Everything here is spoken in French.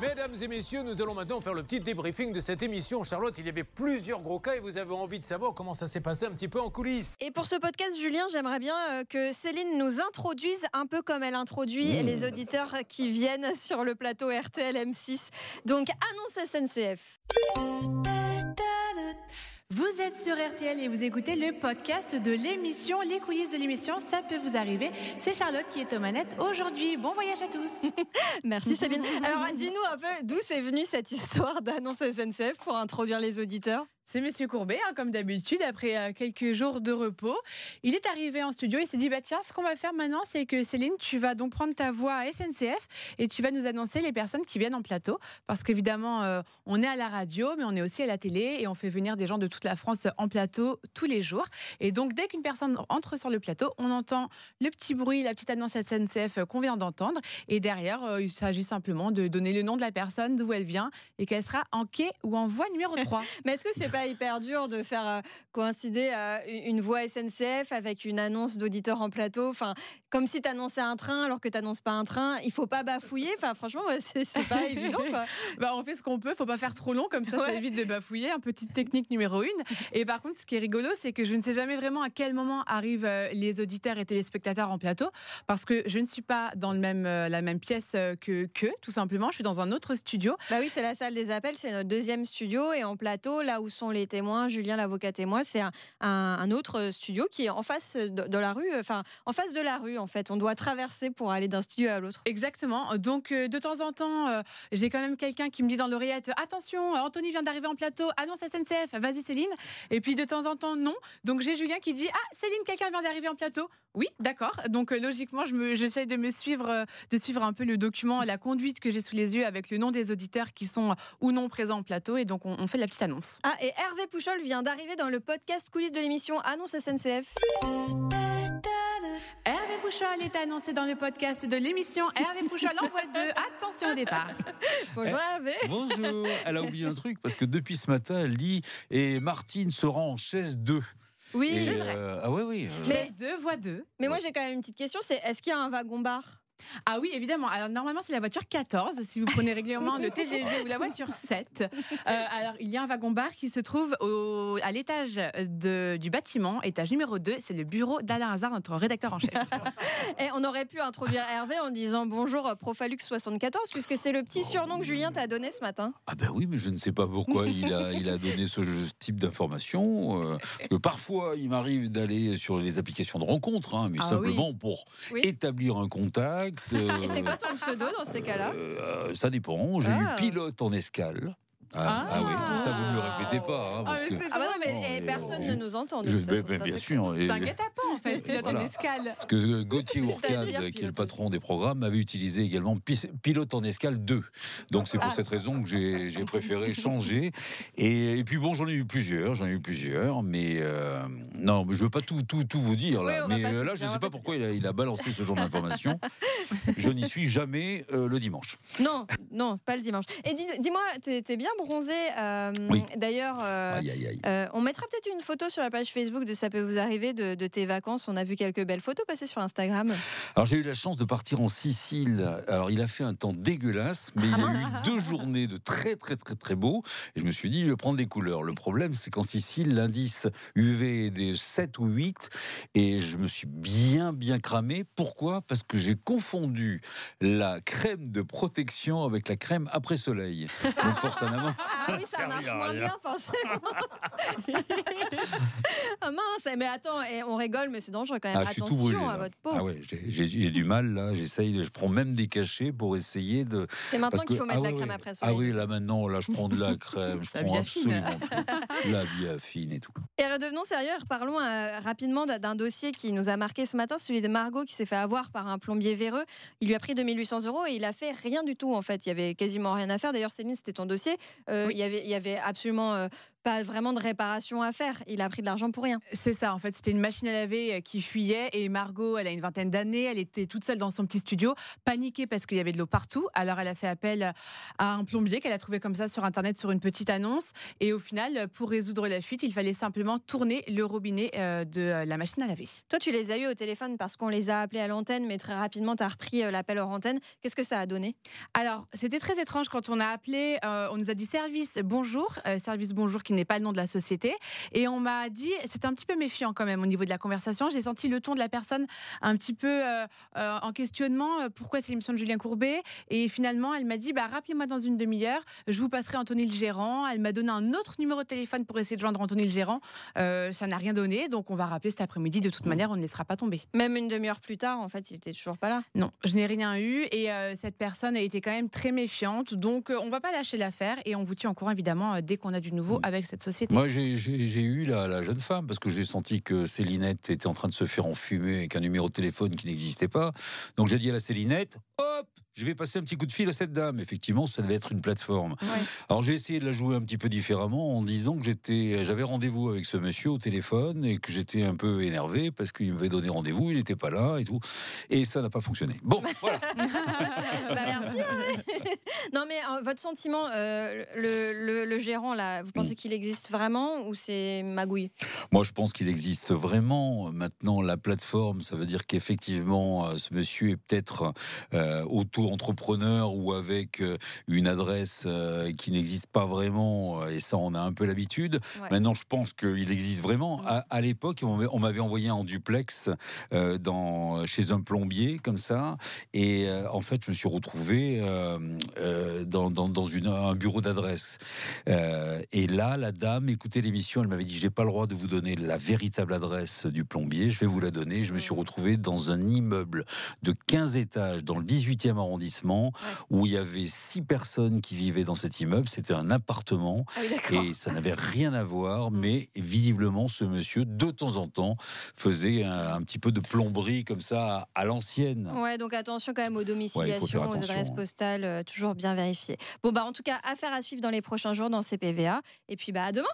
Mesdames et messieurs, nous allons maintenant faire le petit débriefing de cette émission. Charlotte, il y avait plusieurs gros cas et vous avez envie de savoir comment ça s'est passé un petit peu en coulisses. Et pour ce podcast, Julien, j'aimerais bien euh, que Céline nous introduise un peu comme elle introduit mmh. les auditeurs qui viennent sur le plateau RTL M6. Donc, annonce SNCF. Vous êtes sur RTL et vous écoutez le podcast de l'émission, les coulisses de l'émission, ça peut vous arriver. C'est Charlotte qui est aux manettes aujourd'hui. Bon voyage à tous. Merci Céline. Alors dis-nous un peu d'où c'est venu cette histoire d'annonce SNCF pour introduire les auditeurs? C'est Monsieur Courbet, hein, comme d'habitude, après euh, quelques jours de repos. Il est arrivé en studio, il s'est dit bah tiens, ce qu'on va faire maintenant, c'est que Céline, tu vas donc prendre ta voix à SNCF et tu vas nous annoncer les personnes qui viennent en plateau, parce qu'évidemment, euh, on est à la radio, mais on est aussi à la télé et on fait venir des gens de toute la France en plateau tous les jours. Et donc, dès qu'une personne entre sur le plateau, on entend le petit bruit, la petite annonce SNCF qu'on vient d'entendre, et derrière, euh, il s'agit simplement de donner le nom de la personne, d'où elle vient, et qu'elle sera en quai ou en voie numéro 3. mais est-ce que c'est pas hyper dur de faire euh, coïncider euh, une voix SNCF avec une annonce d'auditeur en plateau. Enfin, comme si tu annonçais un train alors que tu n'annonces pas un train. Il faut pas bafouiller. Enfin, franchement, c'est pas évident. Bah, on fait ce qu'on peut. Faut pas faire trop long. Comme ça, ça évite de bafouiller. Un petite technique numéro une. Et par contre, ce qui est rigolo, c'est que je ne sais jamais vraiment à quel moment arrivent euh, les auditeurs et téléspectateurs en plateau. Parce que je ne suis pas dans le même, la même pièce que, que, tout simplement. Je suis dans un autre studio. Bah oui, c'est la salle des appels. C'est notre deuxième studio. Et en plateau, là où sont les témoins, Julien l'avocat témoin, c'est un, autre studio qui est en face de, la rue, enfin en face de la rue en fait. On doit traverser pour aller d'un studio à l'autre. Exactement. Donc euh, de temps en temps, euh, j'ai quand même quelqu'un qui me dit dans l'oreillette attention, Anthony vient d'arriver en plateau, annonce SNCF, vas-y Céline. Et puis de temps en temps non. Donc j'ai Julien qui dit ah Céline, quelqu'un vient d'arriver en plateau. Oui, d'accord. Donc euh, logiquement, je j'essaie de me suivre, de suivre un peu le document, la conduite que j'ai sous les yeux avec le nom des auditeurs qui sont ou non présents en plateau. Et donc on, fait la petite annonce. Ah et Hervé Pouchol vient d'arriver dans le podcast coulisses de l'émission Annonce SNCF. Pouchol est annoncé dans le podcast de l'émission Hervé Pouchol envoie 2. Attention au départ. Bonjour Hervé. Bonjour. Elle a oublié un truc parce que depuis ce matin, elle dit et Martine se rend en chaise 2. Oui. Euh, ah oui, oui. Euh. Chaise 2, voix 2. Mais moi j'ai quand même une petite question, c'est est-ce qu'il y a un wagon-bar ah oui, évidemment. Alors normalement, c'est la voiture 14 si vous prenez régulièrement le TGV ou la voiture 7. Euh, alors il y a un wagon-bar qui se trouve au, à l'étage du bâtiment, étage numéro 2. C'est le bureau d'Alain Hazard, notre rédacteur en chef. Et on aurait pu introduire Hervé en disant bonjour Profalux 74, puisque c'est le petit surnom que Julien t'a donné ce matin. Ah ben oui, mais je ne sais pas pourquoi il a, il a donné ce type d'informations. Euh, que parfois, il m'arrive d'aller sur les applications de rencontres, hein, mais ah simplement pour établir un contact et c'est quoi ton pseudo dans ces cas-là euh, Ça dépend. J'ai eu ah. pilote en escale. Ah, ah, oui, ça vous ne le répétez pas. Hein, parce ah, que... ah bah non, mais eh, personne ne nous entend. Je, ça, bien sûr. C'est un guet-apens en fait, pilote en escale. Parce que euh, Gauthier Ourcade, qui est le patron des programmes, m'avait utilisé également pilote en escale 2. Donc c'est pour cette raison que j'ai préféré changer. Et, puis bon, j'en ai eu plusieurs, j'en ai eu plusieurs, mais euh, non, je veux pas tout, tout, tout vous dire là. mais euh, là, je ne sais pas pourquoi il a, il a, balancé ce genre d'informations. je n'y suis jamais le dimanche. Non, non, pas le dimanche. Et dis-moi, t'es bien bronzé. D'ailleurs, on mettra peut-être une photo sur la page Facebook de Ça peut vous arriver de, tes vacances. On a vu quelques belles photos passer sur Instagram. Alors j'ai eu la chance de partir en Sicile. Alors il a fait un temps dégueulasse, mais il y a eu deux journées de très très très très beau. Et je me suis dit, je vais prendre des couleurs. Le problème, c'est qu'en Sicile, l'indice UV est de 7 ou 8. Et je me suis bien bien cramé. Pourquoi? Parce que j'ai confondu la crème de protection avec la crème après soleil. Donc forcément, ah oui, ça marche moins bien, forcément. ah mince, mais attends, et on rigole, mais c'est dangereux quand même. Ah, Attention à votre peau. Ah ouais, j'ai du mal là. J'essaye, je prends même des cachets pour essayer de. C'est maintenant qu'il faut mettre ah la crème après soleil. Ah oui, là maintenant, là, je prends de la crème, je prends absolument tout. La biafine et tout. Et redevenons sérieux, parlons euh, rapidement d'un dossier qui nous a marqué ce matin, celui de Margot qui s'est fait avoir par un plombier véreux. Il lui a pris 2800 euros et il a fait rien du tout en fait. Il y avait quasiment rien à faire. D'ailleurs, Céline, c'était ton dossier. euh, il y avait, il y avait absolument euh, pas vraiment de réparation à faire. Il a pris de l'argent pour rien. C'est ça, en fait, c'était une machine à laver euh, qui fuyait et Margot, elle a une vingtaine d'années, elle était toute seule dans son petit studio, paniquée parce qu'il y avait de l'eau partout. Alors elle a fait appel à un plombier qu'elle a trouvé comme ça sur internet sur une petite annonce et au final, pour résoudre la fuite, il fallait simplement tourner le robinet euh, de euh, la machine à laver. Toi, tu les as eu au téléphone parce qu'on les a appelés à l'antenne, mais très rapidement, tu as repris l'appel hors antenne. Qu'est-ce que ça a donné? Alors, c'était très étrange quand on a appelé, euh, on nous a dit service bonjour, euh, service bonjour qui n'est pas le nom de la société. Et on m'a dit, c'était un petit peu méfiant quand même au niveau de la conversation. J'ai senti le ton de la personne un petit peu euh, euh, en questionnement. euh, pourquoi c'est l'émission de Julien Courbet Et finalement, elle m'a dit, bah, rappelez-moi dans une demi-heure, je vous passerai Anthony le gérant. Elle m'a donné un autre numéro de téléphone pour essayer de joindre Anthony le gérant. Euh, ça n'a rien donné, donc on va rappeler cet après-midi. De toute manière, on ne laissera pas tomber. Même une demi-heure plus tard, en fait, il était toujours pas là. Non, je n'ai rien eu et euh, cette personne a été quand même très méfiante. Donc, euh, on va pas lâcher l'affaire et on vous tient au courant évidemment euh, dès qu'on a du nouveau avec cette société. Moi, j'ai- eu la, la jeune femme parce que j'ai senti que Célinette en train de se faire enfumer avec un numéro de téléphone qui n'existait pas. Donc j'ai dit à la Célinette, hop, je vais passer un petit coup de fil à cette dame. Effectivement, ça devait être une plateforme. Ouais. Alors j'ai essayé de la jouer un petit peu différemment en disant que j'étais, j'avais rendez-vous avec ce monsieur au téléphone et que j'étais un peu énervé parce qu'il m'avait donné rendez-vous, il n'était pas là et tout. Et ça n'a pas fonctionné. Bon, voilà. Bah, merci. hein. non, mais euh, votre sentiment, euh, le, le- le gérant, là, vous pensez qu'il existe vraiment ou c'est magouille? Moi, je pense qu'il existe vraiment. Maintenant, la plateforme, ça veut dire qu'effectivement, euh, ce monsieur est peut-être euh, auto-entrepreneur ou avec euh, une adresse euh, qui n'existe pas vraiment. euh, Et ça, on a un peu l'habitude. Ouais. Maintenant, je pense qu'il existe vraiment. Mm. À, à l'époque, on m'avait- envoyé en duplex dans, chez un plombier, comme ça. Et en fait, je me suis retrouvé dans, dans- dans une- un bureau d'adresse. Et là, la dame écoutait l'émission, elle m'avait dit J'ai pas le droit de vous donner la véritable adresse du plombier, je vais vous la donner. Je me suis Mhm. retrouvé dans un immeuble de 15 étages dans le 18e arrondissement où il y avait six personnes qui vivaient dans cet immeuble. C'était un appartement Ah oui, et ça n'avait rien à voir, mais visiblement, ce monsieur, de temps en temps, faisait un, un petit peu de plomberie comme ça à, à l'ancienne. Ouais, donc attention quand même aux domiciliations, aux adresses hein. postales, euh, toujours bien vérifiées. Bon, bah en tout cas, affaire à suivre dans les prochains jours dans CPVA. Et puis, bah à demain